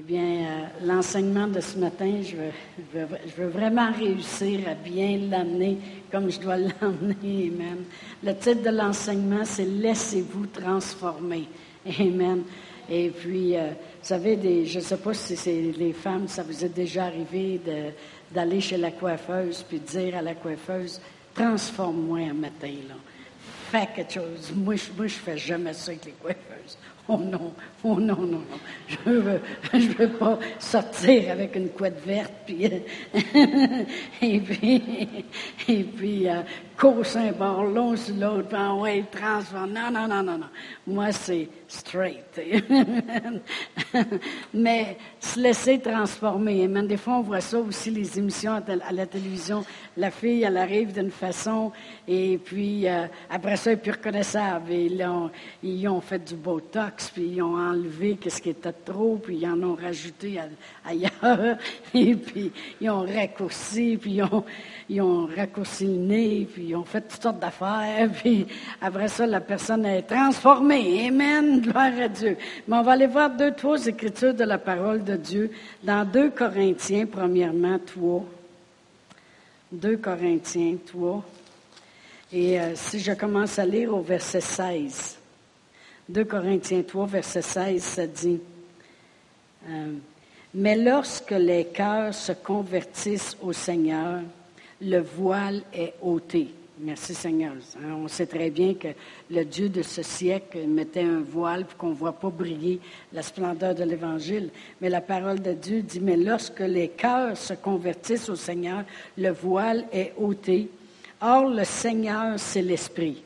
Eh bien, euh, l'enseignement de ce matin, je veux, vraiment réussir à bien l'amener comme je dois l'amener. Amen. Le titre de l'enseignement, c'est Laissez-vous transformer. Amen. Et puis, euh, vous savez, des, je ne sais pas si c'est les femmes, ça vous est déjà arrivé d'aller chez la coiffeuse puis de dire à la coiffeuse, transforme-moi un matin, là. Fais quelque chose. Moi, je, je fais jamais ça avec les coiffeuses. Oh non, oh non, non, non. Je veux, je veux pas sortir avec une couette verte, puis, et puis, et puis, euh, un bord, long sur l'autre, puis en ouais, transforme. Non, non, non, non, non. Moi, c'est straight. Mais se laisser transformer. Amen. Des fois, on voit ça aussi, les émissions à, la télévision. La fille, elle arrive d'une façon, et puis euh, après ça, elle est plus reconnaissable. Et là, ils ont fait du Botox, puis ils ont enlevé ce qui était trop, puis ils en ont rajouté ailleurs. Et puis, ils ont raccourci, puis ils ont, ils puis ils ont fait toutes sortes d'affaires, puis après ça, la personne est transformée. Amen, gloire à Dieu. Mais on va aller voir deux, trois écritures de la parole de Dieu dans 2 Corinthiens, premièrement, toi. 2 Corinthiens, toi. Et euh, si je commence à lire au verset 16, 2 Corinthiens 3, verset 16, ça dit, euh, Mais lorsque les cœurs se convertissent au Seigneur, le voile est ôté. Merci Seigneur. Hein, on sait très bien que le Dieu de ce siècle mettait un voile pour qu'on ne voit pas briller la splendeur de l'Évangile. Mais la parole de Dieu dit, mais lorsque les cœurs se convertissent au Seigneur, le voile est ôté. Or, le Seigneur, c'est l'Esprit.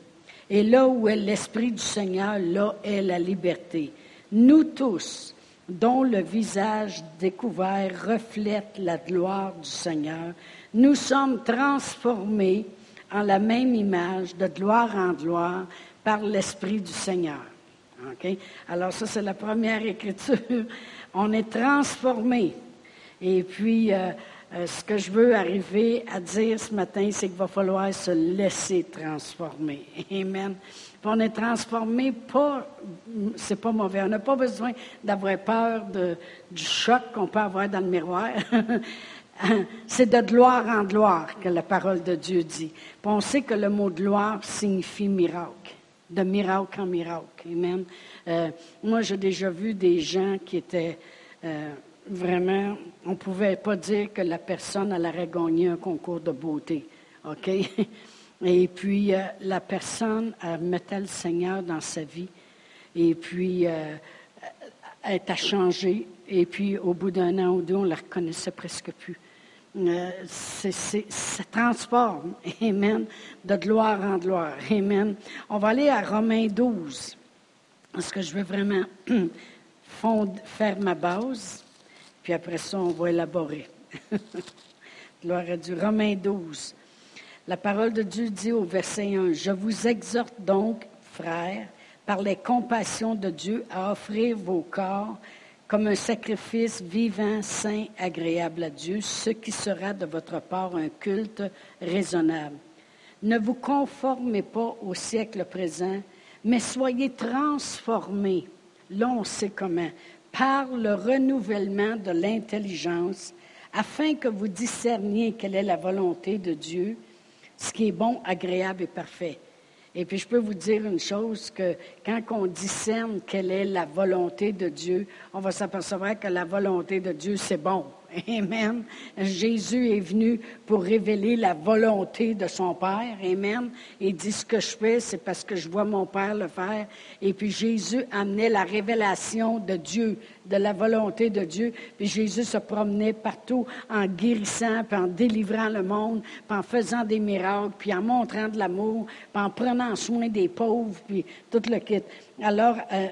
Et là où est l'Esprit du Seigneur, là est la liberté. Nous tous, dont le visage découvert reflète la gloire du Seigneur, nous sommes transformés en la même image, de gloire en gloire, par l'Esprit du Seigneur. Alors ça, c'est la première écriture. On est transformé. Et puis, euh, euh, ce que je veux arriver à dire ce matin, c'est qu'il va falloir se laisser transformer. Amen. on est transformé, pas, c'est pas mauvais. On n'a pas besoin d'avoir peur du choc qu'on peut avoir dans le miroir. C'est de gloire en gloire que la parole de Dieu dit. on sait que le mot gloire signifie miracle, de miracle en miracle. Amen. Euh, moi, j'ai déjà vu des gens qui étaient euh, vraiment, on ne pouvait pas dire que la personne allait gagner un concours de beauté. OK? Et puis, euh, la personne mettait le Seigneur dans sa vie. Et puis, elle a changé. Et puis, au bout d'un an ou deux, on ne la reconnaissait presque plus. Euh, ça transforme. Amen. De gloire en gloire. Amen. On va aller à Romains 12. Parce que je veux vraiment faire ma base. Puis après ça, on va élaborer. gloire à Dieu. Romains 12. La parole de Dieu dit au verset 1, Je vous exhorte donc, frères, par les compassions de Dieu, à offrir vos corps comme un sacrifice vivant, saint, agréable à Dieu, ce qui sera de votre part un culte raisonnable. Ne vous conformez pas au siècle présent, mais soyez transformés, là on sait comment, par le renouvellement de l'intelligence, afin que vous discerniez quelle est la volonté de Dieu, ce qui est bon, agréable et parfait. Et puis je peux vous dire une chose, que quand on discerne quelle est la volonté de Dieu, on va s'apercevoir que la volonté de Dieu, c'est bon. Amen. Jésus est venu pour révéler la volonté de son Père. Amen. Il dit ce que je fais, c'est parce que je vois mon Père le faire. Et puis Jésus amenait la révélation de Dieu, de la volonté de Dieu. Puis Jésus se promenait partout en guérissant, puis en délivrant le monde, puis en faisant des miracles, puis en montrant de l'amour, puis en prenant soin des pauvres, puis tout le kit. Alors, euh,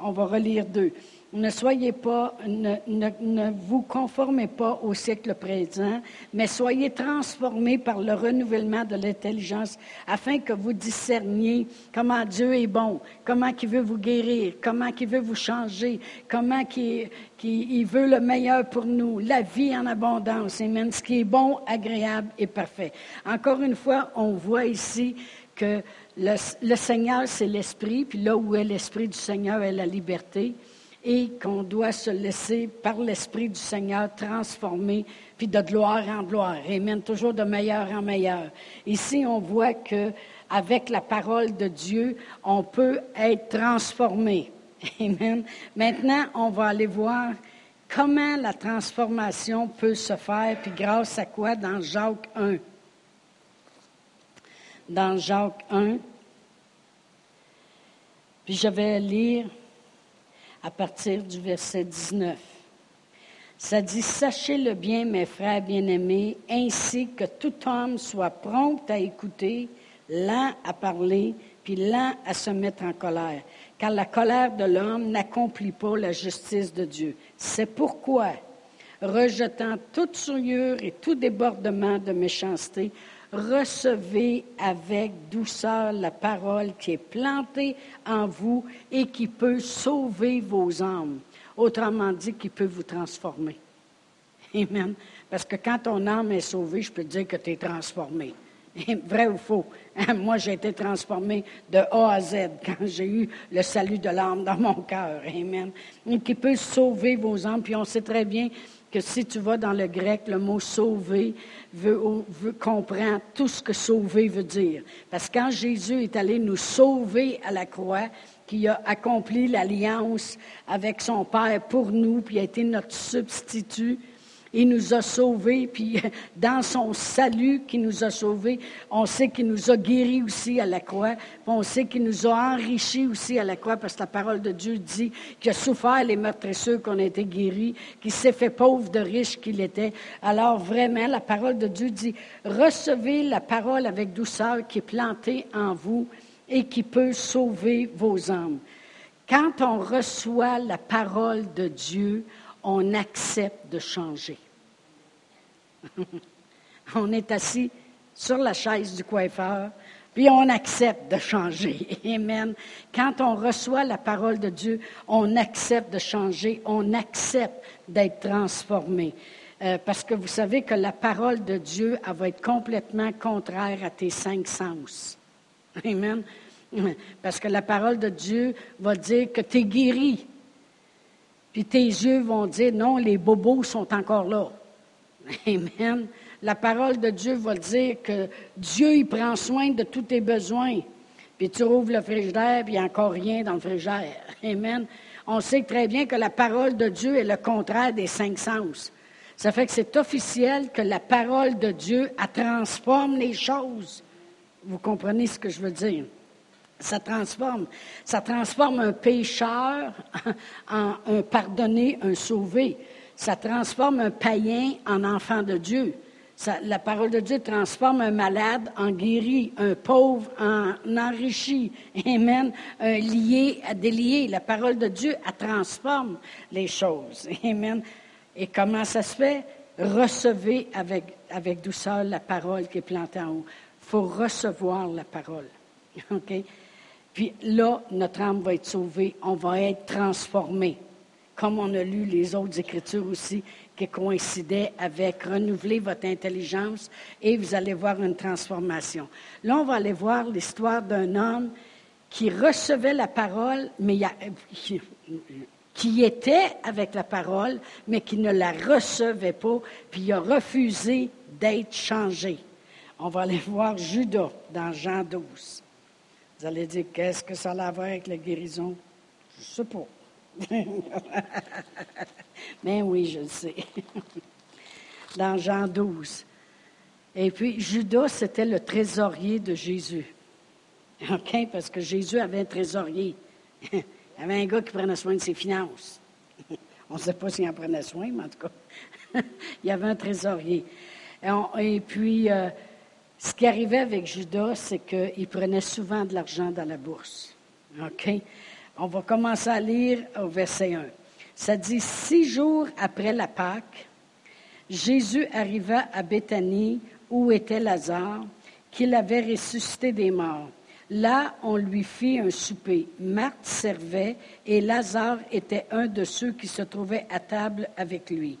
on va relire deux. Ne soyez pas, ne, vous conformez pas au siècle présent, mais soyez transformés par le renouvellement de l'intelligence afin que vous discerniez comment Dieu est bon, comment il veut vous guérir, comment il veut vous changer, comment il, veut le meilleur pour nous, la vie en abondance, ce qui est bon, agréable et parfait. Encore une fois, on voit ici que le, le Seigneur, c'est l'Esprit, puis là où est l'Esprit du Seigneur est la liberté. Et qu'on doit se laisser par l'Esprit du Seigneur transformer, puis de gloire en gloire. Amen. Toujours de meilleur en meilleur. Ici, on voit que avec la parole de Dieu, on peut être transformé. Amen. Maintenant, on va aller voir comment la transformation peut se faire, puis grâce à quoi dans Jacques 1. Dans Jacques 1, puis je vais lire à partir du verset 19. Ça dit, Sachez-le bien, mes frères bien-aimés, ainsi que tout homme soit prompt à écouter, lent à parler, puis lent à se mettre en colère, car la colère de l'homme n'accomplit pas la justice de Dieu. C'est pourquoi, rejetant toute souillure et tout débordement de méchanceté, recevez avec douceur la parole qui est plantée en vous et qui peut sauver vos âmes. Autrement dit, qui peut vous transformer. Amen. Parce que quand ton âme est sauvée, je peux dire que tu es transformé. Vrai ou faux? Moi, j'ai été transformé de A à Z quand j'ai eu le salut de l'âme dans mon cœur. Amen. Qui peut sauver vos âmes? Puis on sait très bien que si tu vas dans le grec, le mot sauver comprend tout ce que sauver veut dire. Parce que quand Jésus est allé nous sauver à la croix, qui a accompli l'alliance avec son Père pour nous, puis a été notre substitut, il nous a sauvés, puis dans son salut qui nous a sauvés, on sait qu'il nous a guéris aussi à la croix, on sait qu'il nous a enrichis aussi à la croix, parce que la parole de Dieu dit qu'il a souffert les meurtrisseurs qu'on a été guéris, qu'il s'est fait pauvre de riche qu'il était. Alors vraiment, la parole de Dieu dit, recevez la parole avec douceur qui est plantée en vous et qui peut sauver vos âmes. Quand on reçoit la parole de Dieu, on accepte de changer. on est assis sur la chaise du coiffeur, puis on accepte de changer. Amen. Quand on reçoit la parole de Dieu, on accepte de changer, on accepte d'être transformé. Euh, parce que vous savez que la parole de Dieu, va être complètement contraire à tes cinq sens. Amen. Parce que la parole de Dieu va dire que tu es guéri. Puis tes yeux vont dire non, les bobos sont encore là. Amen. La parole de Dieu va dire que Dieu, il prend soin de tous tes besoins. Puis tu rouvres le frigidaire, puis il n'y a encore rien dans le frigidaire. Amen. On sait très bien que la parole de Dieu est le contraire des cinq sens. Ça fait que c'est officiel que la parole de Dieu, transforme les choses. Vous comprenez ce que je veux dire? Ça transforme. Ça transforme un pécheur en un pardonné, un sauvé ça transforme un païen en enfant de Dieu. la parole de Dieu transforme un malade en guéri, un pauvre en enrichi. Amen. Un lié à délié. La parole de Dieu, elle transforme les choses. Amen. Et comment ça se fait? Recevez avec, avec douceur la parole qui est plantée en haut. Il faut recevoir la parole. OK? Puis là, notre âme va être sauvée. On va être transformé comme on a lu les autres Écritures aussi, qui coïncidaient avec renouveler votre intelligence et vous allez voir une transformation. Là, on va aller voir l'histoire d'un homme qui recevait la parole, mais qui était avec la parole, mais qui ne la recevait pas, puis il a refusé d'être changé. On va aller voir Judas dans Jean 12. Vous allez dire, qu'est-ce que ça a à voir avec la guérison? Je ne sais pas. Mais oui, je le sais. Dans Jean 12. Et puis, Judas, c'était le trésorier de Jésus. OK? Parce que Jésus avait un trésorier. Il y avait un gars qui prenait soin de ses finances. On ne sait pas s'il en prenait soin, mais en tout cas, il y avait un trésorier. Et, puis, euh, ce qui arrivait avec Judas, c'est qu'il prenait souvent de l'argent dans la bourse. OK? On va commencer à lire au verset 1. Ça dit, six jours après la Pâque, Jésus arriva à Béthanie où était Lazare, qu'il avait ressuscité des morts. Là, on lui fit un souper. Marthe servait et Lazare était un de ceux qui se trouvaient à table avec lui.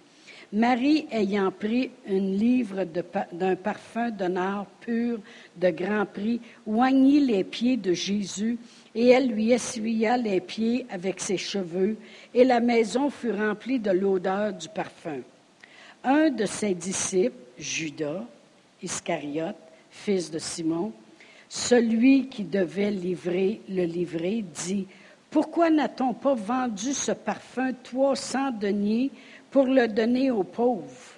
Marie ayant pris une livre d'un parfum d'honneur pur de grand prix, oignit les pieds de Jésus, et elle lui essuya les pieds avec ses cheveux, et la maison fut remplie de l'odeur du parfum. Un de ses disciples, Judas, Iscariote, fils de Simon, celui qui devait livrer le livrer, dit, Pourquoi n'a-t-on pas vendu ce parfum trois cents deniers pour le donner aux pauvres.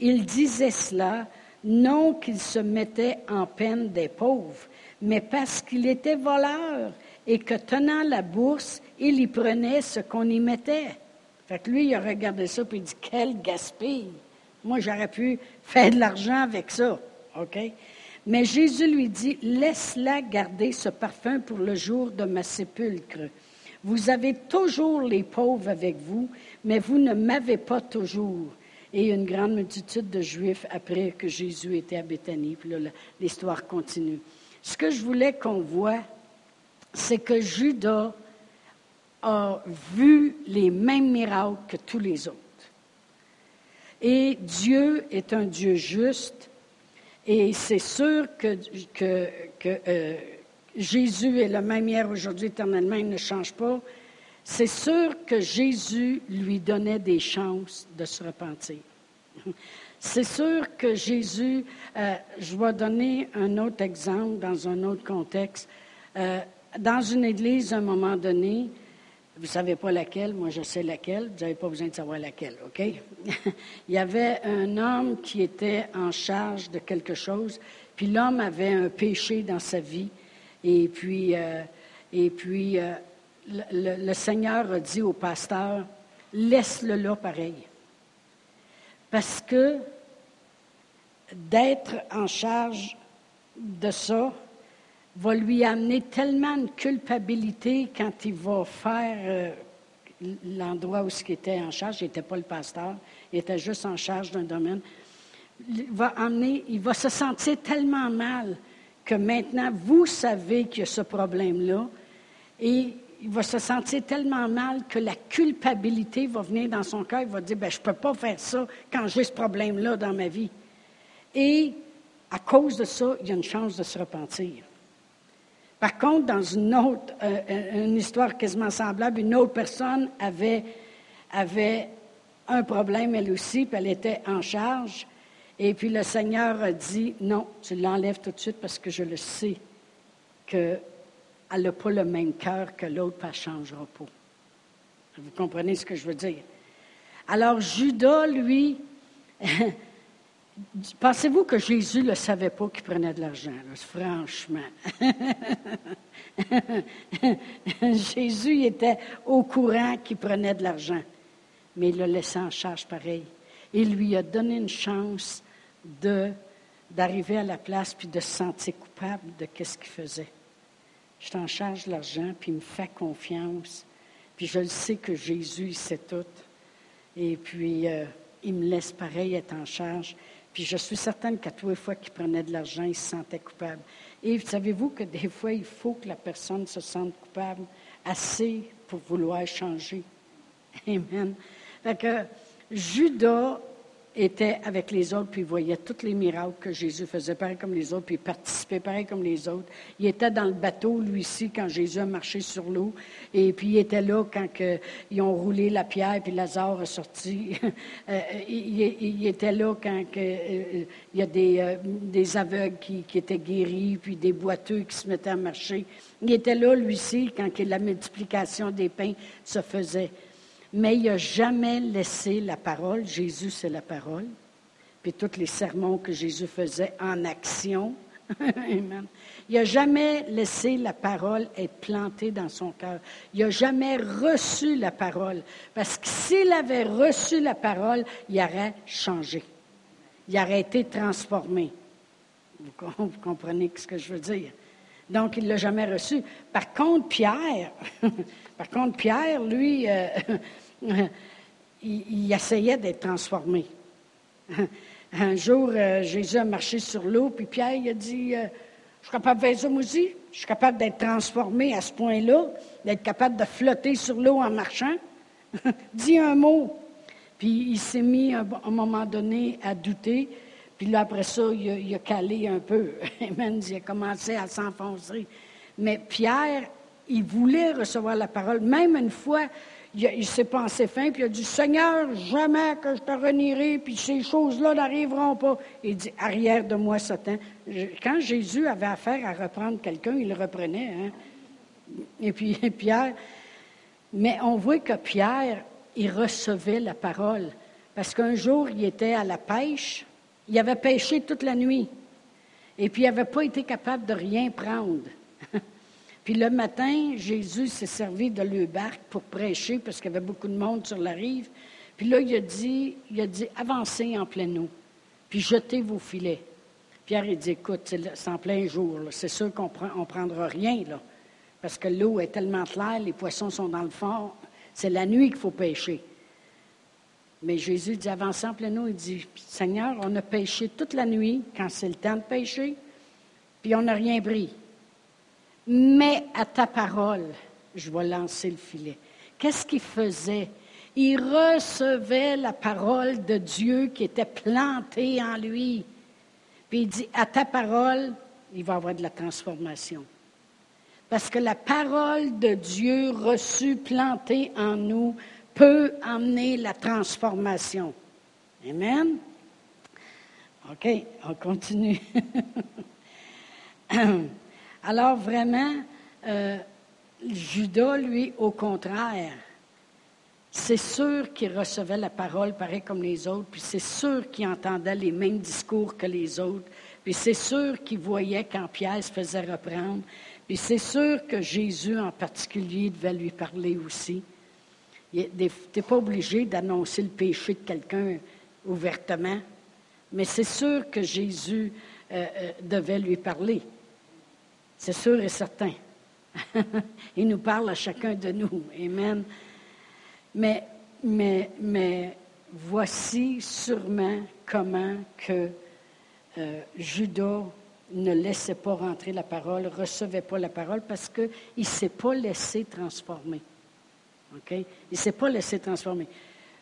Il disait cela non qu'il se mettait en peine des pauvres, mais parce qu'il était voleur et que tenant la bourse, il y prenait ce qu'on y mettait. Fait lui, il a regardé ça et il dit Quel gaspille! Moi, j'aurais pu faire de l'argent avec ça. Mais Jésus lui dit Laisse-la garder ce parfum pour le jour de ma sépulcre. Vous avez toujours les pauvres avec vous, mais vous ne m'avez pas toujours. Et une grande multitude de Juifs après que Jésus était à Béthanie. Puis là, l'histoire continue. Ce que je voulais qu'on voit, c'est que Judas a vu les mêmes miracles que tous les autres. Et Dieu est un Dieu juste. Et c'est sûr que, euh, Jésus est le même hier, aujourd'hui, éternellement, il ne change pas. C'est sûr que Jésus lui donnait des chances de se repentir. C'est sûr que Jésus, euh, je vais donner un autre exemple dans un autre contexte. Euh, dans une église, à un moment donné, vous ne savez pas laquelle, moi je sais laquelle, vous n'avez pas besoin de savoir laquelle, OK? Il y avait un homme qui était en charge de quelque chose, puis l'homme avait un péché dans sa vie, et puis, euh, et puis le, Seigneur a dit au pasteur, laisse-le là pareil. Parce que d'être en charge de ça va lui amener tellement de culpabilité quand il va faire euh, l'endroit où il était en charge. Il n'était pas le pasteur, il était juste en charge d'un domaine. Il va, se sentir tellement mal que maintenant, vous savez qu'il y a ce problème-là, il va se sentir tellement mal que la culpabilité va venir dans son cœur. Il va dire, ben, je ne peux pas faire ça quand j'ai ce problème-là dans ma vie. Et à cause de ça, il y a une chance de se repentir. Par contre, dans une autre, euh, une histoire quasiment semblable, une autre personne avait, avait un problème elle aussi, puis elle était en charge. Et puis le Seigneur a dit, non, tu l'enlèves tout de suite parce que je le sais qu'elle n'a pas le même cœur que l'autre, pas elle ne changera. Vous comprenez ce que je veux dire? Alors Judas, lui, pensez-vous que Jésus ne savait pas qu'il prenait de l'argent? Franchement. Jésus était au courant qu'il prenait de l'argent, mais il le laissait en charge pareil. Il lui a donné une chance de, d'arriver à la place puis de se sentir coupable de ce qu'il faisait. Je t'en charge l'argent, puis il me fait confiance. Puis je le sais que Jésus, il sait tout. Et puis, euh, il me laisse pareil être en charge. Puis je suis certaine qu'à tous les fois qu'il prenait de l'argent, il se sentait coupable. Et savez-vous que des fois, il faut que la personne se sente coupable assez pour vouloir changer? Amen. Fait que Judas était avec les autres, puis il voyait tous les miracles que Jésus faisait, pareil comme les autres, puis participait pareil comme les autres. Il était dans le bateau, lui aussi, quand Jésus a marché sur l'eau, et puis il était là quand ils ont roulé la pierre, puis Lazare est sorti. Euh, il, était là quand euh, il y a des, euh, aveugles qui, qui, étaient guéris, puis des boiteux qui se mettaient à marcher. Il était là, lui aussi, quand la multiplication des pains se faisait mais il n'a jamais laissé la parole. Jésus, c'est la parole. Puis tous les sermons que Jésus faisait en action. Amen. Il n'a jamais laissé la parole être plantée dans son cœur. Il n'a jamais reçu la parole. Parce que s'il avait reçu la parole, il aurait changé. Il aurait été transformé. Vous comprenez ce que je veux dire? Donc, il ne l'a jamais reçu. Par contre, Pierre, par contre, Pierre, lui, euh, il, essayait d'être transformé. Un jour, euh, Jésus a marché sur l'eau, puis Pierre il a dit euh, Je suis capable de faire ça. Je suis capable d'être transformé à ce point-là, d'être capable de flotter sur l'eau en marchant. Dis un mot. Puis il s'est mis à un moment donné à douter. Puis là, après ça, il a, calé un peu. Amen. Il a commencé à s'enfoncer. Mais Pierre, il voulait recevoir la parole. Même une fois, il, s'est pensé fin, puis il a dit Seigneur, jamais que je te renierai, puis ces choses-là n'arriveront pas. Il dit Arrière de moi, Satan. Quand Jésus avait affaire à reprendre quelqu'un, il le reprenait. Hein? Et puis Pierre. Mais on voit que Pierre, il recevait la parole. Parce qu'un jour, il était à la pêche, il avait pêché toute la nuit. Et puis, il n'avait pas été capable de rien prendre. puis le matin, Jésus s'est servi de le barque pour prêcher parce qu'il y avait beaucoup de monde sur la rive. Puis là, il a dit, il a dit avancez en pleine eau, puis jetez vos filets. Pierre, il dit écoute, c'est en plein jour, c'est sûr qu'on ne prendra rien, parce que l'eau est tellement claire, les poissons sont dans le fond. C'est la nuit qu'il faut pêcher. Mais Jésus dit, avançant en plein eau, il dit, Seigneur, on a pêché toute la nuit quand c'est le temps de pêcher, puis on n'a rien pris. Mais à ta parole, je vais lancer le filet. Qu'est-ce qu'il faisait? Il recevait la parole de Dieu qui était plantée en lui. Puis il dit, à ta parole, il va avoir de la transformation. Parce que la parole de Dieu reçue, plantée en nous, peut amener la transformation. Amen? OK, on continue. Alors vraiment, euh, Judas, lui, au contraire, c'est sûr qu'il recevait la parole pareil comme les autres, puis c'est sûr qu'il entendait les mêmes discours que les autres, puis c'est sûr qu'il voyait quand Pierre se faisait reprendre, puis c'est sûr que Jésus en particulier devait lui parler aussi. Tu n'es pas obligé d'annoncer le péché de quelqu'un ouvertement, mais c'est sûr que Jésus euh, euh, devait lui parler. C'est sûr et certain. Il nous parle à chacun de nous. Amen. Mais, mais, mais voici sûrement comment que euh, Judas ne laissait pas rentrer la parole, recevait pas la parole parce qu'il ne s'est pas laissé transformer. Il ne s'est pas laissé transformer.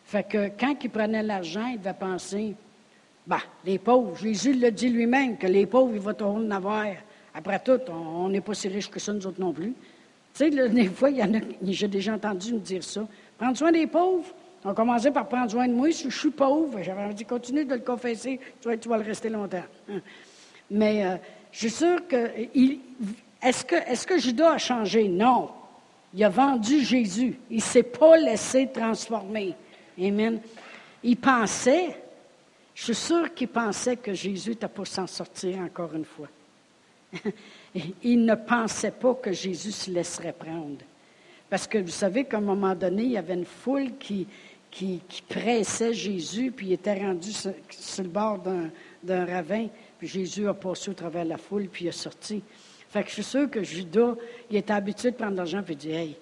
Fait que quand il prenait l'argent, il devait penser, bah, les pauvres, Jésus l'a dit lui-même, que les pauvres, il va toujours en avoir. Après tout, on n'est pas si riches que ça, nous autres non plus. Tu sais, des fois, j'ai déjà entendu me dire ça. Prendre soin des pauvres. On commençait par prendre soin de moi. Je suis pauvre, j'avais dit, continue de le confesser, tu vas, tu vas le rester longtemps. Mais euh, je suis sûr que. Est-ce que, est que Judas a changé? Non. Il a vendu Jésus. Il ne s'est pas laissé transformer. Amen. Il pensait, je suis sûr qu'il pensait que Jésus n'était pas s'en sortir encore une fois. Il ne pensait pas que Jésus se laisserait prendre. Parce que vous savez qu'à un moment donné, il y avait une foule qui, qui, pressait Jésus, puis il était rendu sur, le bord d'un ravin, puis Jésus a passé au travers de la foule, puis il est sorti. Fait que je suis sûr que Judas, il était habitué de prendre l'argent et de dire Hey,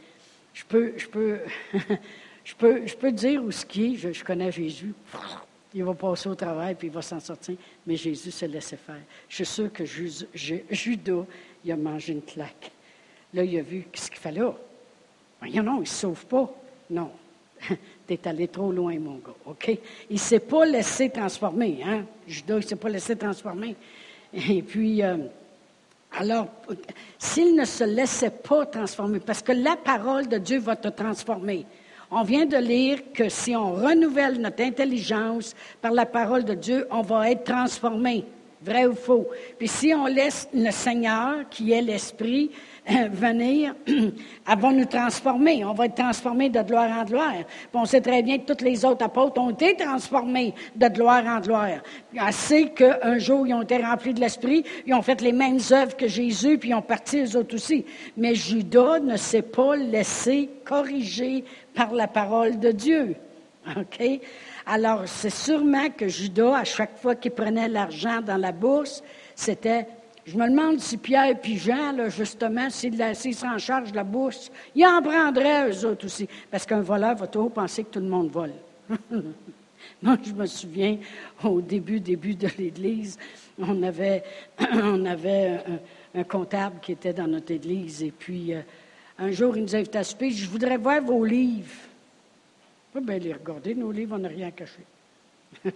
je peux, je peux, je peux, je peux dire où ce qui est, je, connais Jésus. Il va passer au travail puis il va s'en sortir. Mais Jésus se laissait faire. Je suis sûr que Judas, il a mangé une claque. Là, il a vu ce qu'il fallait. Voyons, non, il ne se sauve pas. Non. Tu es allé trop loin, mon gars. OK? Il ne s'est pas laissé transformer. Hein? Judas, il ne s'est pas laissé transformer. Et puis, euh, alors, s'il ne se laissait pas transformer, parce que la parole de Dieu va te transformer. On vient de lire que si on renouvelle notre intelligence par la parole de Dieu, on va être transformé. Vrai ou faux? Puis si on laisse le Seigneur, qui est l'Esprit, venir, elles vont nous transformer. On va être transformés de gloire en gloire. on sait très bien que tous les autres apôtres ont été transformés de gloire en gloire. Assez qu'un jour, ils ont été remplis de l'Esprit, ils ont fait les mêmes œuvres que Jésus, puis ils ont parti les autres aussi. Mais Judas ne s'est pas laissé corriger par la parole de Dieu. OK? Alors, c'est sûrement que Judas, à chaque fois qu'il prenait l'argent dans la bourse, c'était je me demande si Pierre et Jean, là, justement, s'ils seraient en charge de la bourse, ils en prendraient eux autres aussi. Parce qu'un voleur va toujours penser que tout le monde vole. Moi, je me souviens, au début, début de l'Église, on avait, un, comptable qui était dans notre Église. Et puis, euh, un jour, il nous a invités à souper. Je voudrais voir vos livres. Pas bien les regarder, nos livres, on n'a rien caché.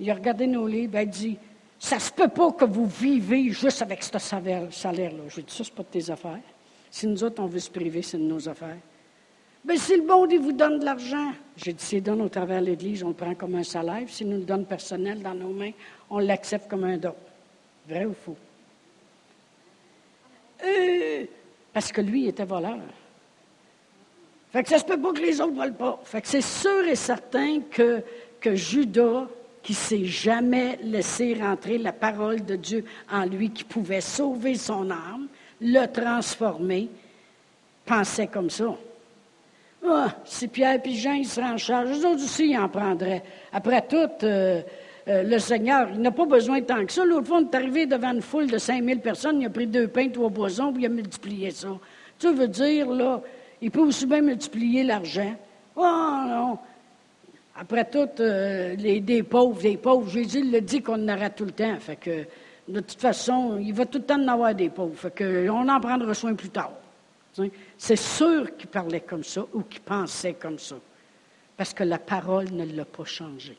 il a regardé nos livres, il dit Ça se peut pas que vous vivez juste avec ce salaire-là. J'ai dit Ça, c'est pas de tes affaires. Si nous autres, on veut se priver, c'est de nos affaires. Bien, si le bon Dieu vous donne de l'argent, j'ai dit, s'il donne au travers de l'Église, on le prend comme un salaire. S'il nous le donne personnel dans nos mains, on l'accepte comme un don. Vrai ou faux? Euh, parce que lui, il était voleur. Fait que ça se peut pas que les autres ne volent pas. Fait que c'est sûr et certain que, que Judas, qui s'est jamais laissé rentrer la parole de Dieu en lui, qui pouvait sauver son âme, le transformer, pensait comme ça. Ah, si Pierre et Jean, ils seraient en charge, eux autres aussi, ils en prendraient. Après tout, euh, euh, le Seigneur, il n'a pas besoin de tant que ça. L'autre fois, on est arrivé devant une foule de 5000 personnes, il a pris deux pains, trois boisons, puis il a multiplié ça. Tu veux dire, là, il peut aussi bien multiplier l'argent. Oh non! Après tout, euh, les, des pauvres, des pauvres, Jésus le dit qu'on en aura tout le temps. Fait que, de toute façon, il va tout le temps en avoir des pauvres. Fait que, on en prendra soin plus tard. C'est sûr qu'il parlait comme ça ou qu'il pensait comme ça. Parce que la parole ne l'a pas changé.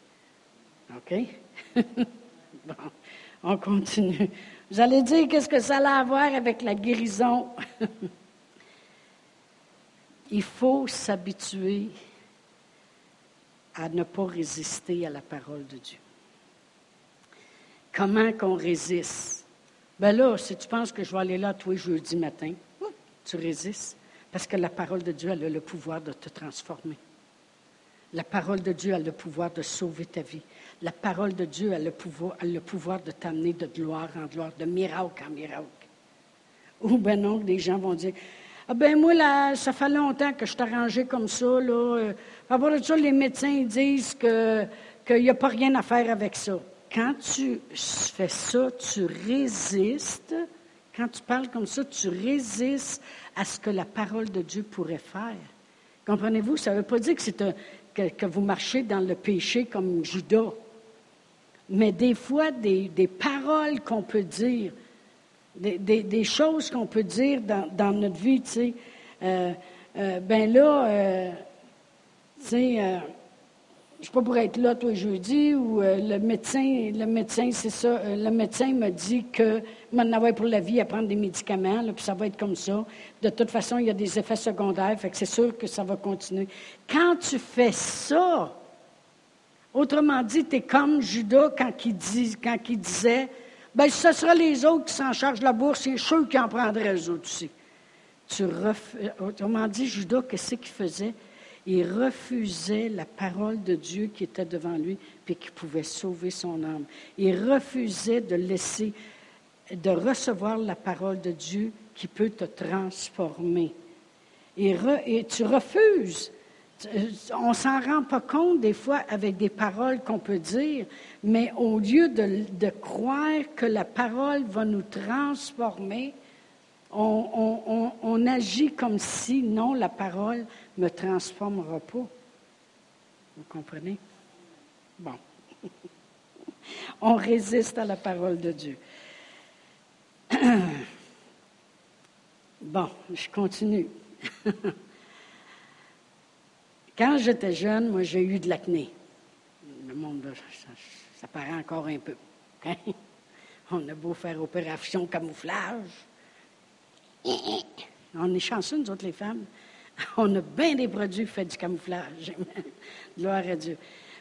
OK? bon, on continue. Vous allez dire qu'est-ce que ça a à voir avec la guérison? Il faut s'habituer à ne pas résister à la parole de Dieu. Comment qu'on résiste? Ben là, si tu penses que je vais aller là tous les jeudis matin, tu résistes parce que la parole de Dieu, elle a le pouvoir de te transformer. La parole de Dieu a le pouvoir de sauver ta vie. La parole de Dieu a le pouvoir, a le pouvoir de t'amener de gloire en gloire, de miracle en miracle. Ou ben non, les gens vont dire, ah ben moi, ça fait longtemps que je t'ai arrangé comme ça. Là. À part de ça, les médecins disent qu'il n'y a pas rien à faire avec ça. Quand tu fais ça, tu résistes quand tu parles comme ça, tu résistes à ce que la parole de Dieu pourrait faire. Comprenez-vous? Ça ne veut pas dire que, que, vous marchez dans le péché comme Judas. Mais des fois, des, paroles qu'on peut dire, des, choses qu'on peut dire dans, notre vie, tu sais, euh, euh, ben là, euh, tu sais, je ne sais pas pour être là toi jeudi ou le médecin, le médecin, c'est ça, le médecin m'a dit que m'en avoir pour la vie à prendre des médicaments, puis ça va être comme ça. De toute façon, il y a des effets secondaires, fait que c'est sûr que ça va continuer. Quand tu fais ça, autrement dit, tu es comme Judas quand quand il disait, ben ce sera les autres qui s'en chargent de la bourse, c'est ceux qui en prendraient les autres aussi. Tu autrement dit, Judas, qu'est-ce qu'il faisait? il refusait la parole de Dieu qui était devant lui, puis qui pouvait sauver son âme. Il refusait de laisser, de recevoir la parole de Dieu qui peut te transformer. Et, tu refuses. On s'en rend pas compte des fois avec des paroles qu'on peut dire, mais au lieu de croire que la parole va nous transformer, on, agit comme si, non, la parole ne me transformera pas. Vous comprenez? Bon. on résiste à la parole de Dieu. bon, je continue. Quand j'étais jeune, moi, j'ai eu de l'acné. Le monde, ça, paraît encore un peu. On a beau faire opération camouflage, on est chanceux, nous autres, les femmes. On a bien des produits faits du camouflage. Gloire à Dieu.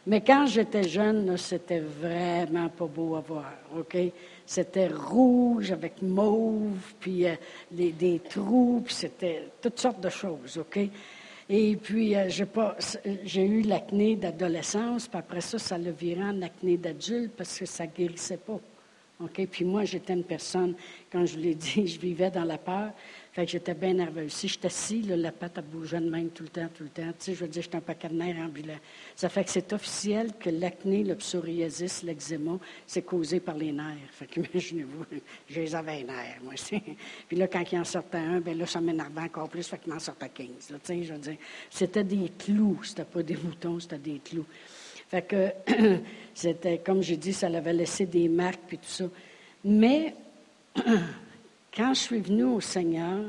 Mais quand j'étais jeune, c'était vraiment pas beau à voir, OK? C'était rouge avec mauve, puis euh, des trous, puis c'était toutes sortes de choses, OK? Et puis, euh, j'ai eu l'acné d'adolescence, puis après ça, ça le viré en acné d'adulte parce que ça guérissait pas. OK? Puis moi, j'étais une personne, quand je vous l'ai dit, je vivais dans la peur. Fait que j'étais bien nerveuse. Si j'étais assis, la patte a bougé de même tout le temps, tout le temps. Tu sais, je veux dire, j'étais un paquet de nerfs ambulant. Ça fait que c'est officiel que l'acné, le psoriasis, l'eczéma, c'est causé par les nerfs. Fait que imaginez-vous, je les avais nerfs, moi aussi. Puis là, quand il en sortait un, bien là, ça m'énervait encore plus, fait qu'il m'en sortait 15. tu sais, je veux dire, c'était des clous, c'était pas des boutons, c'était des clous. Fait que c'était, comme j'ai dit, ça l'avait laissé des marques puis tout ça. Mais quand je suis venue au Seigneur,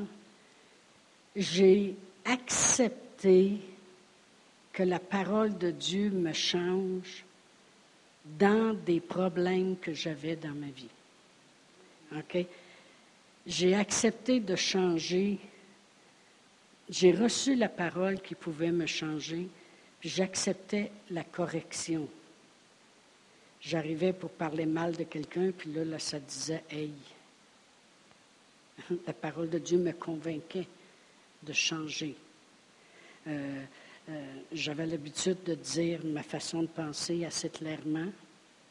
j'ai accepté que la parole de Dieu me change dans des problèmes que j'avais dans ma vie. OK? J'ai accepté de changer. J'ai reçu la parole qui pouvait me changer, j'acceptais la correction. J'arrivais pour parler mal de quelqu'un, puis là, là, ça disait Hey. La parole de Dieu me convainquait de changer. Euh, euh, j'avais l'habitude de dire ma façon de penser assez clairement,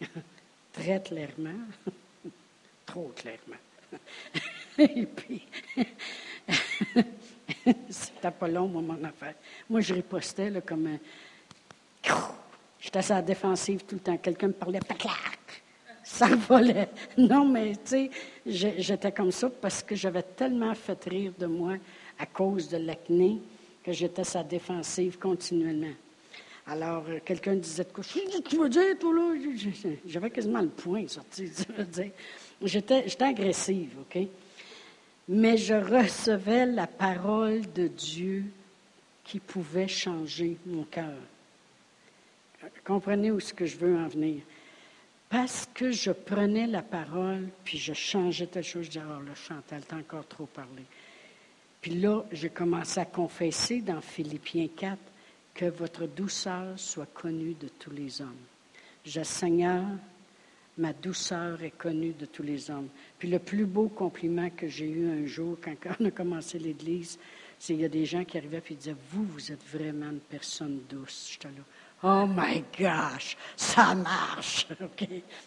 très clairement, trop clairement. Et puis, c'était pas long, moi, mon affaire. Moi, je ripostais comme un. J'étais à la défensive tout le temps. Quelqu'un me parlait, ça volait. Non, mais tu sais, j'étais comme ça parce que j'avais tellement fait rire de moi à cause de l'acné que j'étais sa défensive continuellement. Alors, euh, quelqu'un disait de quoi? Tu veux dire, toi, là? J'avais quasiment le point sorti. J'étais, j'étais agressive, OK? Mais je recevais la parole de Dieu qui pouvait changer mon cœur. Comprenez où ce que je veux en venir. Parce que je prenais la parole, puis je changeais telle chose, je disais, oh là, Chantal, t'as encore trop parlé. Puis là, j'ai commencé à confesser dans Philippiens 4 que votre douceur soit connue de tous les hommes. Je, Seigneur, ma douceur est connue de tous les hommes. Puis le plus beau compliment que j'ai eu un jour, quand on a commencé l'Église, c'est qu'il y a des gens qui arrivaient et disaient, vous, vous êtes vraiment une personne douce. J'étais là, oh my gosh, ça marche.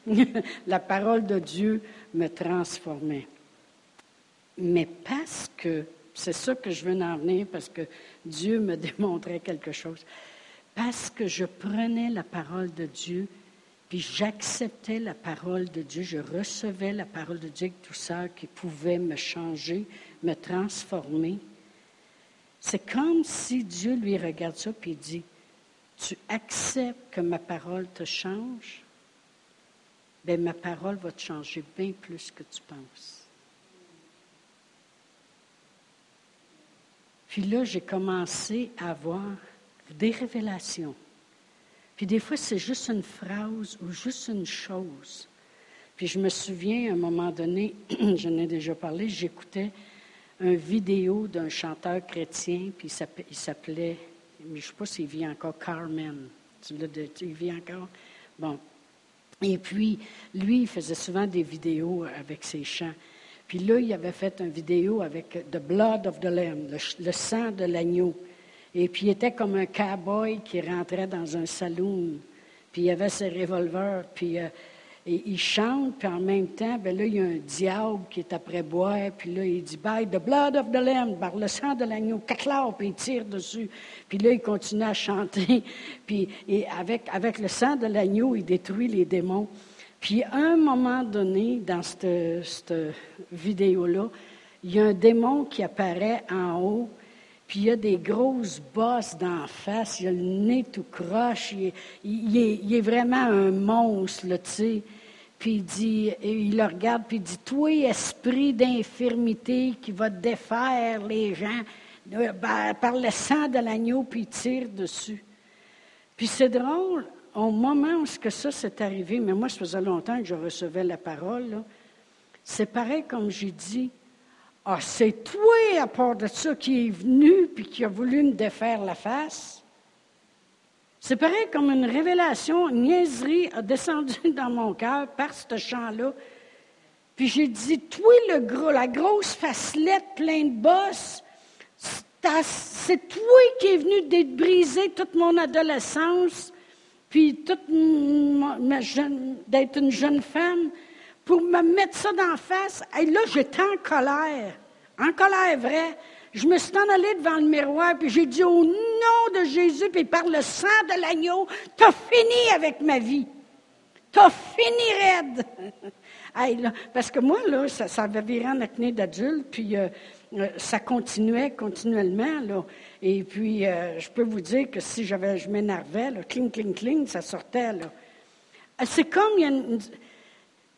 La parole de Dieu me transformait. Mais parce que c'est ça que je veux en venir parce que Dieu me démontrait quelque chose. Parce que je prenais la parole de Dieu, puis j'acceptais la parole de Dieu, je recevais la parole de Dieu avec tout ça qui pouvait me changer, me transformer. C'est comme si Dieu lui regarde ça et dit, tu acceptes que ma parole te change, bien ma parole va te changer bien plus que tu penses. Puis là, j'ai commencé à avoir des révélations. Puis des fois, c'est juste une phrase ou juste une chose. Puis je me souviens, à un moment donné, j'en ai déjà parlé, j'écoutais une vidéo d'un chanteur chrétien, puis il s'appelait, je ne sais pas s'il vit encore, Carmen. Il vit encore? Bon. Et puis, lui, il faisait souvent des vidéos avec ses chants. Puis là, il avait fait une vidéo avec The Blood of the Lamb, le, sang de l'agneau. Et puis il était comme un cowboy qui rentrait dans un saloon. Puis il avait ses revolvers, puis euh, il chante, puis en même temps, ben là, il y a un diable qui est après boire, puis là, il dit By the blood of the lamb, par le sang de l'agneau, caclard, puis il tire dessus. Puis là, il continue à chanter, puis et avec, avec le sang de l'agneau, il détruit les démons. Puis à un moment donné, dans cette, vidéo-là, il y a un démon qui apparaît en haut, puis il y a des grosses bosses d'en face, il a le nez tout croche, il est, vraiment un monstre, tu sais. Puis il le regarde, puis il dit, toi, esprit d'infirmité qui va défaire les gens ben, par le sang de l'agneau, puis il tire dessus. Puis c'est drôle, au moment où que ça s'est arrivé, mais moi, ça faisait longtemps que je recevais la parole, c'est pareil comme j'ai dit. Ah, c'est toi, à part de ça, qui est venu puis qui a voulu me défaire la face. C'est pareil comme une révélation, une niaiserie a descendu dans mon cœur par ce chant-là. Puis j'ai dit, toi, le gros, la grosse facelette pleine de bosses, c'est toi qui es venu briser toute mon adolescence puis toute d'être une jeune femme, pour me mettre ça d'en face. Et là, j'étais en colère, en colère vraie. Je me suis en allée devant le miroir, puis j'ai dit au nom de Jésus, puis par le sang de l'agneau, t'as fini avec ma vie. T'as fini raide. parce que moi, là, ça, avait viré en acné d'adulte, puis euh, euh, ça continuait continuellement. Là. Et puis, euh, je peux vous dire que si j'avais, je m'énervais, cling, cling, cling, ça sortait. C'est comme, il y a une...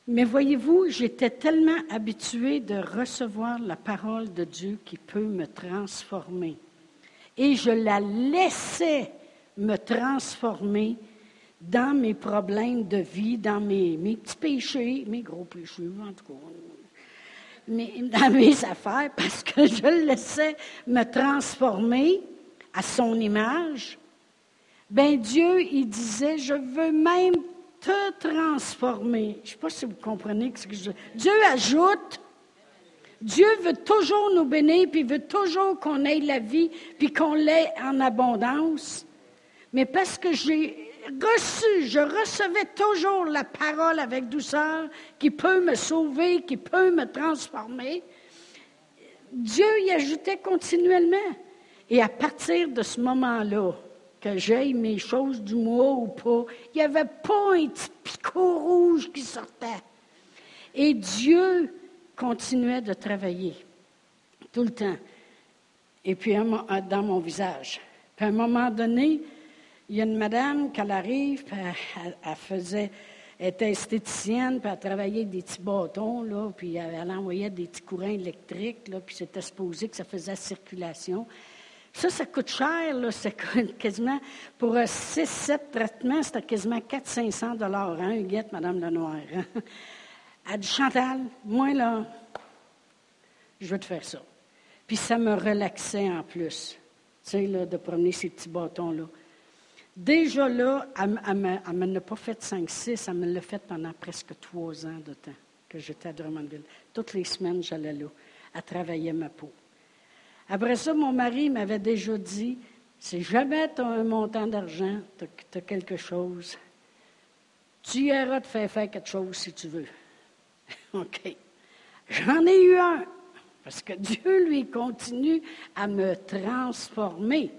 mais voyez-vous, j'étais tellement habituée de recevoir la parole de Dieu qui peut me transformer. Et je la laissais me transformer dans mes problèmes de vie, dans mes, mes petits péchés, mes gros péchés, en tout cas, dans mes affaires, parce que je le laissais me transformer à son image. Ben Dieu, il disait, je veux même te transformer. Je ne sais pas si vous comprenez ce que je Dieu ajoute, Dieu veut toujours nous bénir, puis veut toujours qu'on ait la vie, puis qu'on l'ait en abondance. Mais parce que j'ai reçu, je recevais toujours la parole avec douceur qui peut me sauver, qui peut me transformer. Dieu y ajoutait continuellement. Et à partir de ce moment-là, que j'aille mes choses du mois ou pas, il n'y avait pas un petit picot rouge qui sortait. Et Dieu continuait de travailler tout le temps. Et puis dans mon visage. Puis à un moment donné, il y a une madame, qui arrive, puis elle, faisait, était esthéticienne, puis elle travaillait des petits bâtons, là, puis elle, envoyait des petits courants électriques, là, puis c'était supposé que ça faisait circulation. Ça, ça coûte cher, là, c'est quasiment, pour 6-7 traitements, c'était quasiment 400-500 dollars, hein, Huguette, Madame Lenoir. Hein? Elle dit, Chantal, moi, là, je veux te faire ça. Puis ça me relaxait en plus, tu sais, de promener ces petits bâtons-là. Déjà là, elle ne me l'a pas fait 5-6, elle me l'a fait pendant presque trois ans de temps que j'étais à Drummondville. Toutes les semaines, j'allais là. à travailler ma peau. Après ça, mon mari m'avait déjà dit, si jamais tu as un montant d'argent, tu as, quelque chose, tu iras te faire faire quelque chose si tu veux. OK. J'en ai eu un, parce que Dieu, lui, continue à me transformer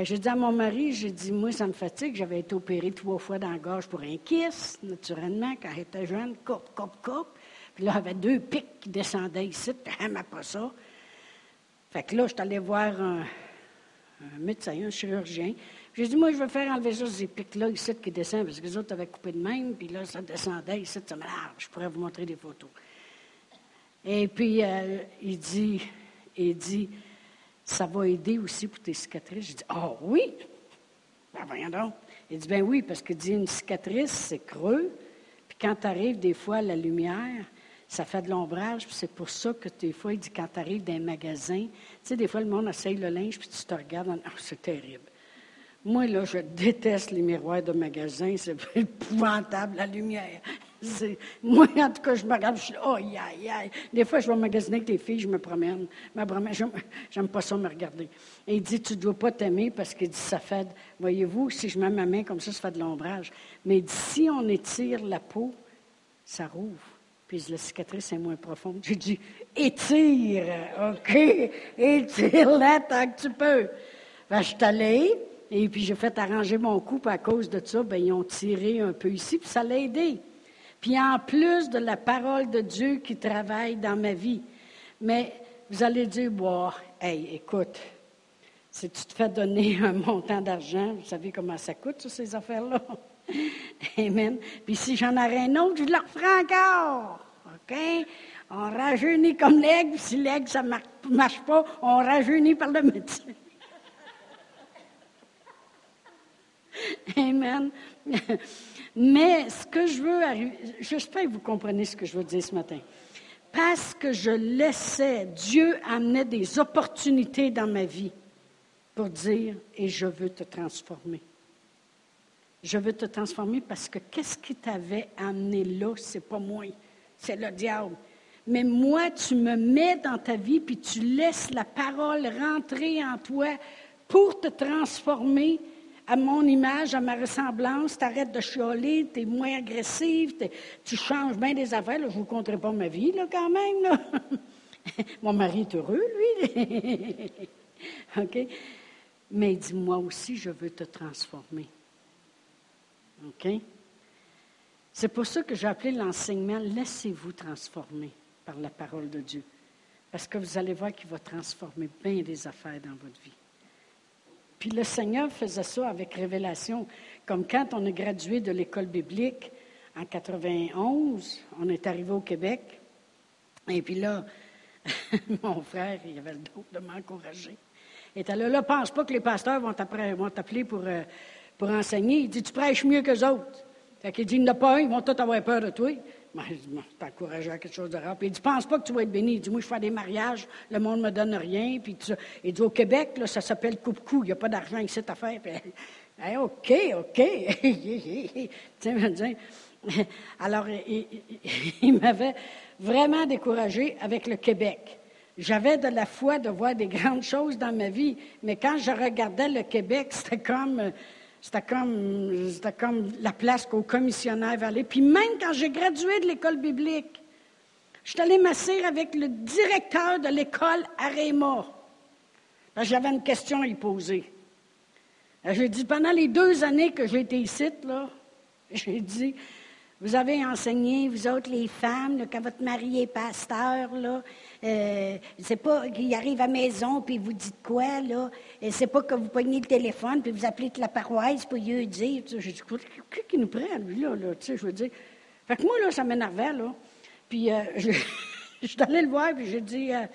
j'ai dit à mon mari, j'ai dit, moi, ça me fatigue. J'avais été opérée trois fois dans la gorge pour un kiss, naturellement, quand j'étais jeune, coupe, coupe, coupe. Puis là, avait deux pics qui descendaient ici, puis elle pas ça. Fait que là, je suis allée voir un, médecin, un chirurgien. J'ai dit, moi, je veux faire enlever ça, ces pics-là, ici, qui descendent, parce que les autres avaient coupé de même, puis là, ça descendait ici, ça me Je pourrais vous montrer des photos. Et puis, euh, il dit, il dit, ça va aider aussi pour tes cicatrices. Je dis, ah oui? Ben voyons donc. Il dit, ben oui, parce que dit une cicatrice, c'est creux. Puis quand tu arrives des fois la lumière, ça fait de l'ombrage. Puis c'est pour ça que des fois, il dit, quand tu arrives dans un magasin, tu sais, des fois, le monde essaye le linge, puis tu te regardes, ah, c'est terrible. Moi, là, je déteste les miroirs de magasin. C'est épouvantable, la lumière. Moi, en tout cas, je me regarde, je suis là, aïe, aïe, aïe. Des fois, je vais magasiner avec tes filles, je me promène. Je J'aime pas ça me regarder. Et il dit, tu ne dois pas t'aimer parce qu'il dit, ça fait, voyez-vous, si je mets ma main comme ça, ça fait de l'ombrage. Mais si on étire la peau, ça rouvre. Puis la cicatrice est moins profonde. J'ai dit, étire, OK? Étire-la tant que tu peux. Ben, je suis allée, et puis j'ai fait arranger mon cou, à cause de ça, ben, ils ont tiré un peu ici, puis ça l'a aidé. Puis en plus de la parole de Dieu qui travaille dans ma vie. Mais vous allez dire, bon, hey, écoute, si tu te fais donner un montant d'argent, vous savez comment ça coûte, ces affaires-là? Amen. Puis si j'en aurais un autre, je le referai encore. OK? On rajeunit comme l'aigle. Si l'aigle, ça ne marche pas, on rajeunit par le médecin. Amen. Mais ce que je veux arriver, j'espère que vous comprenez ce que je veux dire ce matin. Parce que je laissais, Dieu amener des opportunités dans ma vie pour dire, et je veux te transformer. Je veux te transformer parce que qu'est-ce qui t'avait amené là, c'est pas moi, c'est le diable. Mais moi, tu me mets dans ta vie, puis tu laisses la parole rentrer en toi pour te transformer à mon image, à ma ressemblance, tu arrêtes de chialer, tu es moins agressive, tu changes bien des affaires. je ne vous compterai pas ma vie, là, quand même. mon mari est heureux, lui. OK? Mais il dit, moi aussi, je veux te transformer. OK? C'est pour ça que j'ai appelé l'enseignement Laissez-vous transformer par la parole de Dieu. Parce que vous allez voir qu'il va transformer bien des affaires dans votre vie. Puis le Seigneur faisait ça avec révélation. Comme quand on a gradué de l'école biblique en 91, on est arrivé au Québec. Et puis là, mon frère, il avait le don de m'encourager. était là. Là, pense pas que les pasteurs vont t'appeler pour, euh, pour enseigner. Il dit, tu prêches mieux qu'eux autres. Fait qu'il dit, il n'y en a pas un, ils vont tous avoir peur de toi. Ben, je dis, t'encourager à quelque chose de rare. Il dit, pense pas que tu vas être béni. Il dit, moi, je fais des mariages, le monde ne me donne rien. Puis Il dit, au Québec, là, ça s'appelle coupe-cou. Il n'y a pas d'argent ici à faire. Puis, OK, OK. Alors, il m'avait vraiment découragé avec le Québec. J'avais de la foi de voir des grandes choses dans ma vie, mais quand je regardais le Québec, c'était comme, c'était comme, c'était comme la place qu'au commissionnaire aller. Puis même quand j'ai gradué de l'école biblique, je suis allée m'asseoir avec le directeur de l'école à Réma. J'avais une question à lui poser. J'ai dit, pendant les deux années que j'ai été ici, là, j'ai dit, vous avez enseigné, vous autres, les femmes, quand votre mari est pasteur, là, euh, c'est pas qu'il arrive à la maison puis vous dites quoi, là? C'est pas que vous pognez le téléphone puis vous appelez la paroisse pour lui dire. J'ai dit, qui qui nous prend, lui, là, là, tu sais, je veux dire. Fait que moi, là, ça m'énervait, là. Puis, euh, je, suis allée le voir puis j'ai dit, euh,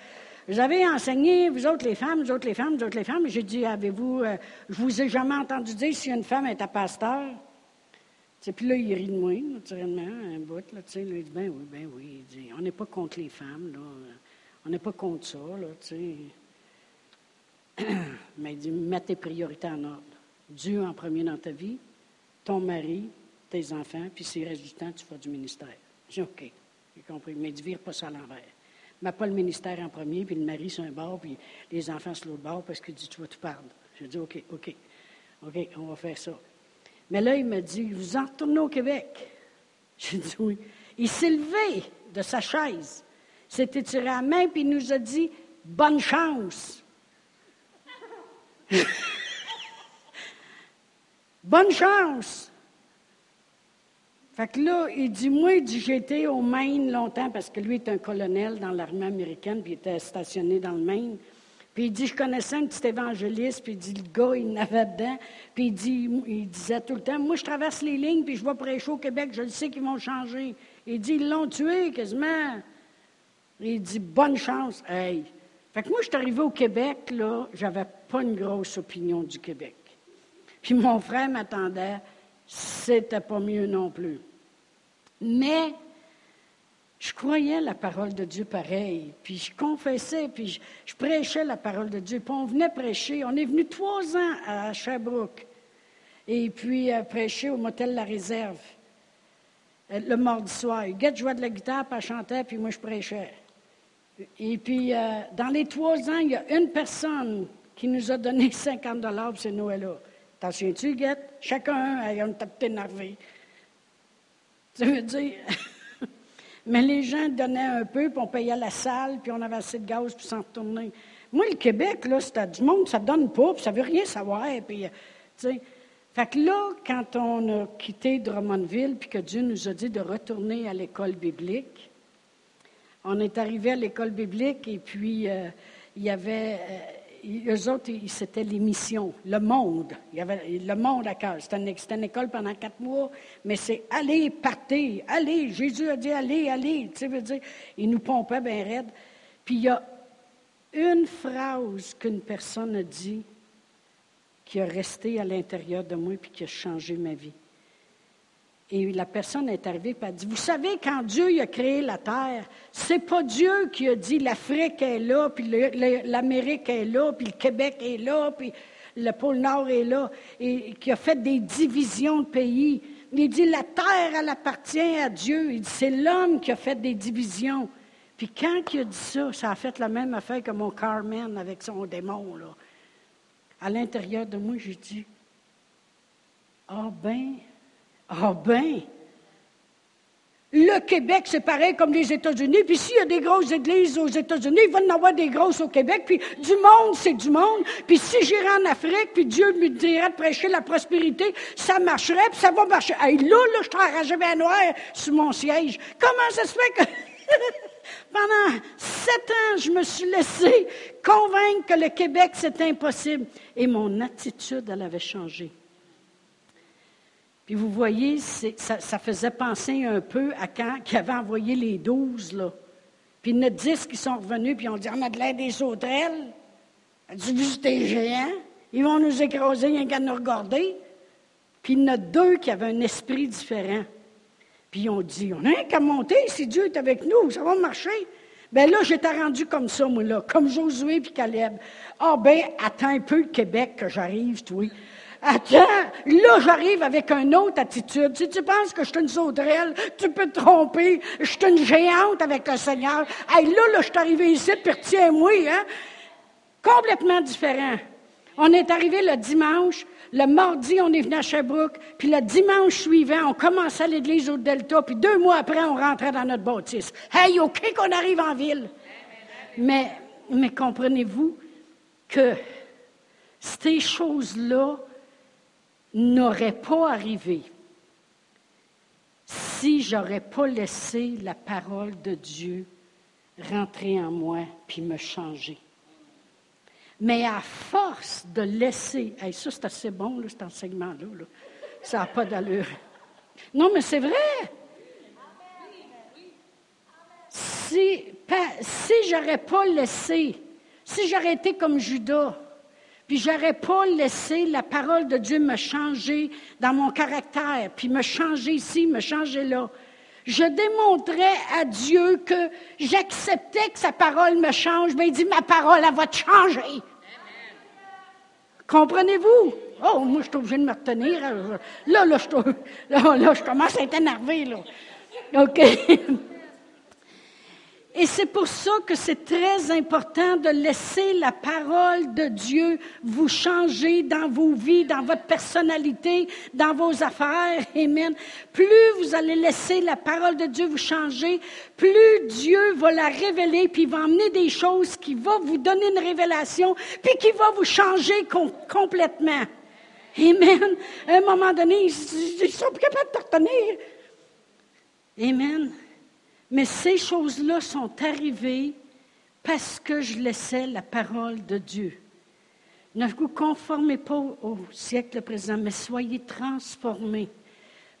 vous avez enseigné, vous autres les femmes, vous autres les femmes, vous autres les femmes. J'ai dit, avez-vous, je vous ai jamais entendu dire si une femme est à pasteur. Puis là, il rit de moi, naturellement, un bout. Là, il dit Ben oui, ben oui. Il dit, on n'est pas contre les femmes, là. On n'est pas contre ça, là, tu sais. Mais il dit Mets tes priorités en ordre. Dieu en premier dans ta vie, ton mari, tes enfants, puis s'il reste du temps, tu feras du ministère. J'ai dit OK, j'ai compris. Mais dit Vire pas ça à l'envers. Mets pas le ministère en premier, puis le mari sur un bord, puis les enfants sur l'autre bord, parce qu'il dit Tu vas tout perdre. J'ai dit OK, OK, OK, on va faire ça. Mais là, il me dit, vous en retournez au Québec? J'ai dit oui. Il s'est levé de sa chaise, s'est étiré la main, puis il nous a dit, bonne chance. bonne chance. Fait que là, il dit, moi, il dit, été au Maine longtemps parce que lui est un colonel dans l'armée américaine, puis il était stationné dans le Maine. Puis il dit, je connaissais un petit évangéliste, puis il dit, le gars, il n'avait dedans. Puis il, dit, il disait tout le temps, moi, je traverse les lignes, puis je vais prêcher au Québec, je le sais qu'ils vont changer. Il dit, ils l'ont tué quasiment. Il dit, bonne chance. Hey. Fait que moi, je suis arrivé au Québec, là, j'avais pas une grosse opinion du Québec. Puis mon frère m'attendait, c'était pas mieux non plus. Mais je croyais la parole de Dieu pareil, puis je confessais, puis je, prêchais la parole de Dieu. Puis on venait prêcher. On est venu trois ans à Sherbrooke, et puis euh, prêcher au motel La Réserve euh, le mardi soir. Guette jouait de la guitare, puis elle chantait, puis moi je prêchais. Et puis, euh, dans les trois ans, il y a une personne qui nous a donné 50 dollars pour ces Noël-là. T'en souviens-tu, Guette? Chacun, a un tapé énervé. Ça veut dire... Mais les gens donnaient un peu, puis on payait la salle, puis on avait assez de gaz pour s'en retourner. Moi, le Québec, là, c'était du monde, ça ne donne pas, puis ça veut rien savoir. Puis, euh, fait que là, quand on a quitté Drummondville, puis que Dieu nous a dit de retourner à l'école biblique, on est arrivé à l'école biblique, et puis euh, il y avait... Euh, eux autres, c'était les missions, le monde. Il y avait le monde à cœur. C'était une, école pendant quatre mois, mais c'est allez, partez, allez. Jésus a dit allez, allez. Tu sais, dire, il nous pompait bien raide. Puis il y a une phrase qu'une personne a dit qui a resté à l'intérieur de moi puis qui a changé ma vie. Et la personne est arrivée et a dit, vous savez, quand Dieu a créé la terre, c'est pas Dieu qui a dit l'Afrique est là, puis l'Amérique est là, puis le Québec est là, puis le pôle Nord est là, et qui a fait des divisions de pays. Il dit, la terre, elle appartient à Dieu. Il dit, c'est l'homme qui a fait des divisions. Puis quand il a dit ça, ça a fait la même affaire que mon Carmen avec son démon, là. À l'intérieur de moi, j'ai dit, ah oh ben, ah ben, le Québec, c'est pareil comme les États-Unis. Puis s'il y a des grosses églises aux États-Unis, il va en avoir des grosses au Québec. Puis du monde, c'est du monde. Puis si j'irais en Afrique, puis Dieu me dirait de prêcher la prospérité, ça marcherait, puis ça va marcher. Hey, là, là, je t'enrageais bien noir sur mon siège. Comment ça se fait que... Pendant sept ans, je me suis laissé convaincre que le Québec, c'est impossible? Et mon attitude, elle avait changé. Puis vous voyez, ça, faisait penser un peu à quand il avait envoyé les douze, là. Puis il y en a dix qui sont revenus, puis on dit, on a de l'air des sauterelles. As-tu vu ces géants? Ils vont nous écraser, rien qu'à nous regarder. Puis il y en a deux qui avaient un esprit différent. Puis ils ont dit, on rien qu'à monter, si Dieu est avec nous, ça va marcher. Ben là, j'étais rendu comme ça, moi, là, comme Josué puis Caleb. Ah ben, attends un peu le Québec que j'arrive, toi. Attends, là, j'arrive avec une autre attitude. Si tu penses que je suis une sauterelle, tu peux te tromper. Je suis une géante avec le Seigneur. Hey, là, là, je suis arrivé ici, puis retiens-moi, hein? Complètement différent. On est arrivé le dimanche, le mardi, on est venu à Sherbrooke, puis le dimanche suivant, on commençait à l'église au Delta, puis deux mois après, on rentrait dans notre bâtisse. Hey, OK qu'on arrive en ville. Mais, mais comprenez-vous que ces choses-là n'auraient pas arrivé si j'aurais pas laissé la parole de Dieu rentrer en moi puis me changer. Mais à force de laisser, ça c'est assez bon, cet enseignement-là, ça n'a pas d'allure. Non, mais c'est vrai. Si, si j'aurais pas laissé, si j'aurais été comme Judas, puis j'aurais pas laissé la parole de Dieu me changer dans mon caractère, puis me changer ici, me changer là, je démontrais à Dieu que j'acceptais que sa parole me change, mais il dit, ma parole, elle va te changer. Comprenez-vous? Oh, moi, je suis obligée de me retenir. Là, là, je, là, là, je commence à être énervée, là. OK. Et c'est pour ça que c'est très important de laisser la parole de Dieu vous changer dans vos vies, dans votre personnalité, dans vos affaires. Amen. Plus vous allez laisser la parole de Dieu vous changer, plus Dieu va la révéler, puis il va emmener des choses qui vont vous donner une révélation, puis qui va vous changer complètement. Amen. À un moment donné, ils ne sont plus capables de te retenir. Amen. Mais ces choses-là sont arrivées parce que je laissais la parole de Dieu. Ne vous conformez pas au siècle présent, mais soyez transformés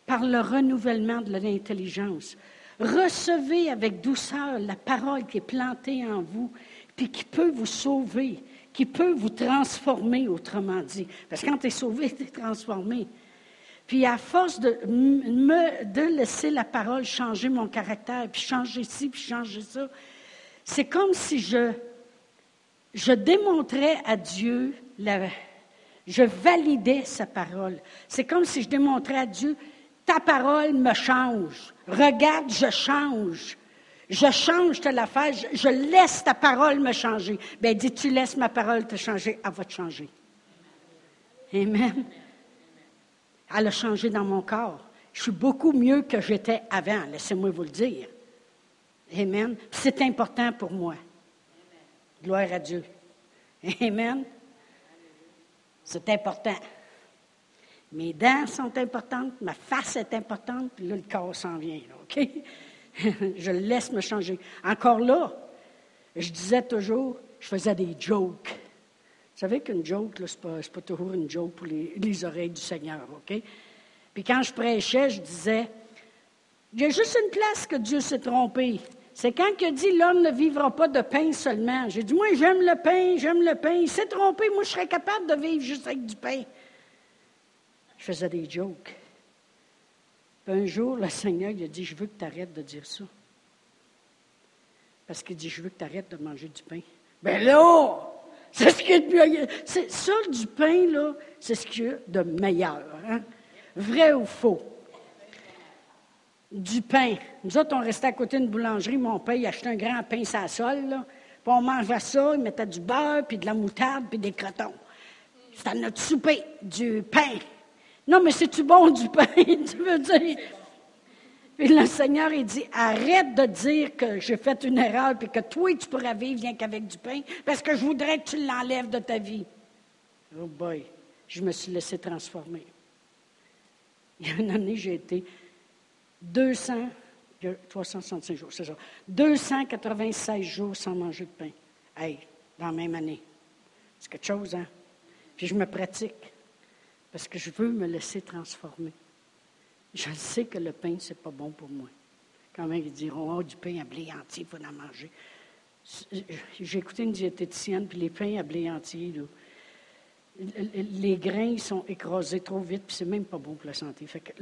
par le renouvellement de l'intelligence. Recevez avec douceur la parole qui est plantée en vous, puis qui peut vous sauver, qui peut vous transformer, autrement dit. Parce que quand tu es sauvé, tu es transformé. Puis à force de, me, de laisser la parole changer mon caractère, puis changer ci, puis changer ça, c'est comme si je, je démontrais à Dieu, la, je validais sa parole. C'est comme si je démontrais à Dieu, ta parole me change. Regarde, je change. Je change de l'affaire, je, je laisse ta parole me changer. Bien, dis, tu laisses ma parole te changer, elle va te changer. Amen. Elle a changé dans mon corps. Je suis beaucoup mieux que j'étais avant, laissez-moi vous le dire. Amen. C'est important pour moi. Gloire à Dieu. Amen. C'est important. Mes dents sont importantes, ma face est importante, puis là, le corps s'en vient, OK? je laisse me changer. Encore là, je disais toujours, je faisais des jokes. Vous savez qu'une joke, ce n'est pas, toujours une joke pour les, oreilles du Seigneur, OK? Puis quand je prêchais, je disais, il y a juste une place que Dieu s'est trompé. C'est quand il a dit l'homme ne vivra pas de pain seulement. J'ai dit, moi, j'aime le pain, j'aime le pain. Il s'est trompé, moi, je serais capable de vivre juste avec du pain. Je faisais des jokes. Puis un jour, le Seigneur il a dit, je veux que tu arrêtes de dire ça. Parce qu'il dit, je veux que tu arrêtes de manger du pain. Ben là, c'est ce qui est de mieux. ça, du pain, là, c'est ce qu'il y a de meilleur. Hein? Vrai ou faux? Du pain. Nous autres, on restait à côté d'une boulangerie. Mon père, il achetait un grand pain sans sol. Là. Puis on mangeait ça, il mettait du beurre, puis de la moutarde, puis des crotons. C'était notre souper, du pain. Non, mais c'est-tu bon du pain, tu veux dire? Puis le Seigneur, il dit, arrête de dire que j'ai fait une erreur et que toi, tu pourras vivre rien qu'avec du pain, parce que je voudrais que tu l'enlèves de ta vie. Oh boy, je me suis laissé transformer. Il y a une année, j'ai été 200, 365 jours, c'est ça, 296 jours sans manger de pain. Hey, dans la même année. C'est quelque chose, hein? Puis je me pratique, parce que je veux me laisser transformer. Je sais que le pain, ce n'est pas bon pour moi. Quand même, ils diront, oh, du pain à blé entier, il faut en manger. J'ai écouté une diététicienne, puis les pains à blé entier, les grains sont écrasés trop vite, puis c'est même pas bon pour la santé. Fait que,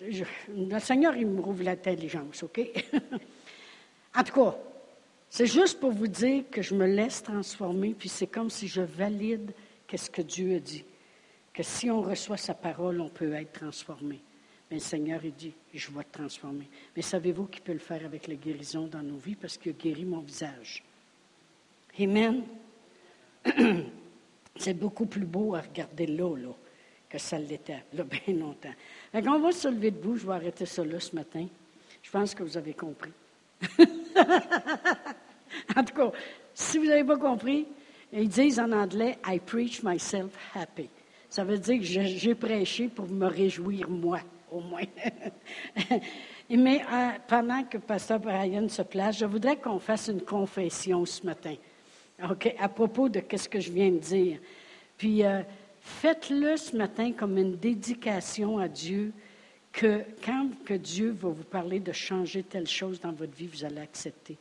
le Seigneur, il me rouvre l'intelligence, OK? en tout cas, c'est juste pour vous dire que je me laisse transformer, puis c'est comme si je valide qu'est-ce que Dieu a dit. Que si on reçoit sa parole, on peut être transformé. Mais le Seigneur, il dit, je vais te transformer. Mais savez-vous qu'il peut le faire avec la guérison dans nos vies? Parce qu'il a guéri mon visage. Amen. C'est beaucoup plus beau à regarder là, là, que ça l'était, là, bien longtemps. Donc, on va se lever debout. Je vais arrêter ça là ce matin. Je pense que vous avez compris. en tout cas, si vous n'avez pas compris, ils disent en anglais I preach myself happy. Ça veut dire que j'ai prêché pour me réjouir moi, au moins. Mais euh, pendant que Pasteur Brian se place, je voudrais qu'on fasse une confession ce matin. OK, à propos de ce que je viens de dire. Puis euh, faites-le ce matin comme une dédication à Dieu que quand que Dieu va vous parler de changer telle chose dans votre vie, vous allez accepter.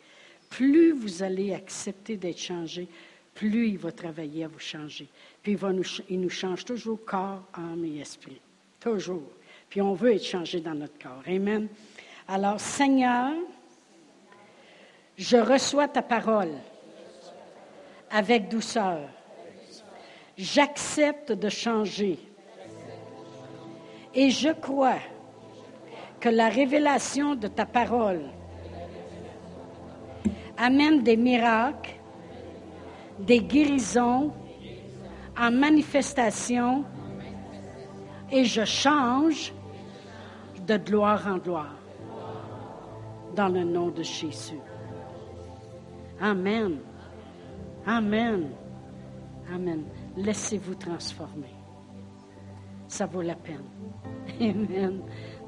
Plus vous allez accepter d'être changé, plus il va travailler à vous changer. Puis il, va nous, il nous change toujours corps, âme et esprit. Toujours. Puis on veut être changé dans notre corps. Amen. Alors, Seigneur, je reçois ta parole avec douceur. J'accepte de changer. Et je crois que la révélation de ta parole amène des miracles, des guérisons en manifestation et je change de gloire en gloire dans le nom de Jésus. Amen. Amen. Amen. Laissez-vous transformer. Ça vaut la peine. Amen.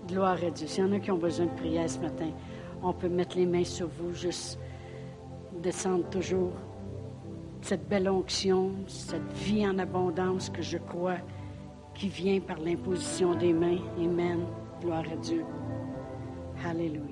Gloire à Dieu. S'il y en a qui ont besoin de prière ce matin, on peut mettre les mains sur vous, juste descendre toujours cette belle onction, cette vie en abondance que je crois qui vient par l'imposition des mains. Amen. Gloire à Dieu. Alléluia.